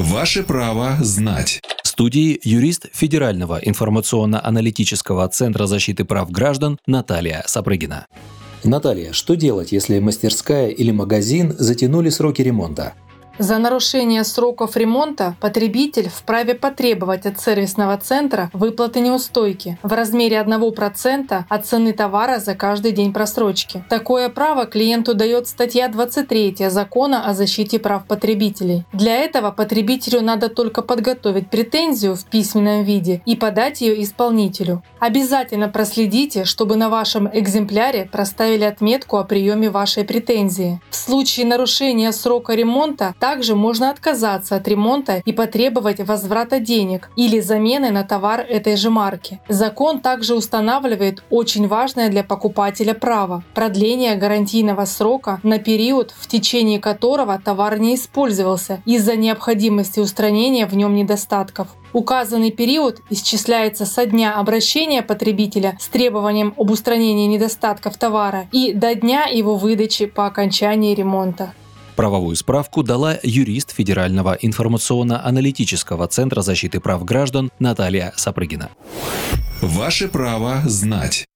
Ваше право знать. В студии юрист Федерального информационно-аналитического центра защиты прав граждан Наталья Сапрыгина. Наталья, что делать, если мастерская или магазин затянули сроки ремонта? За нарушение сроков ремонта потребитель вправе потребовать от сервисного центра выплаты неустойки в размере 1% от цены товара за каждый день просрочки. Такое право клиенту дает статья 23 Закона о защите прав потребителей. Для этого потребителю надо только подготовить претензию в письменном виде и подать ее исполнителю. Обязательно проследите, чтобы на вашем экземпляре проставили отметку о приеме вашей претензии. В случае нарушения срока ремонта также можно отказаться от ремонта и потребовать возврата денег или замены на товар этой же марки. Закон также устанавливает очень важное для покупателя право – продление гарантийного срока на период, в течение которого товар не использовался из-за необходимости устранения в нем недостатков. Указанный период исчисляется со дня обращения потребителя с требованием об устранении недостатков товара и до дня его выдачи по окончании ремонта. Правовую справку дала юрист Федерального информационно-аналитического центра защиты прав граждан Наталья Сапрыгина. Ваше право знать.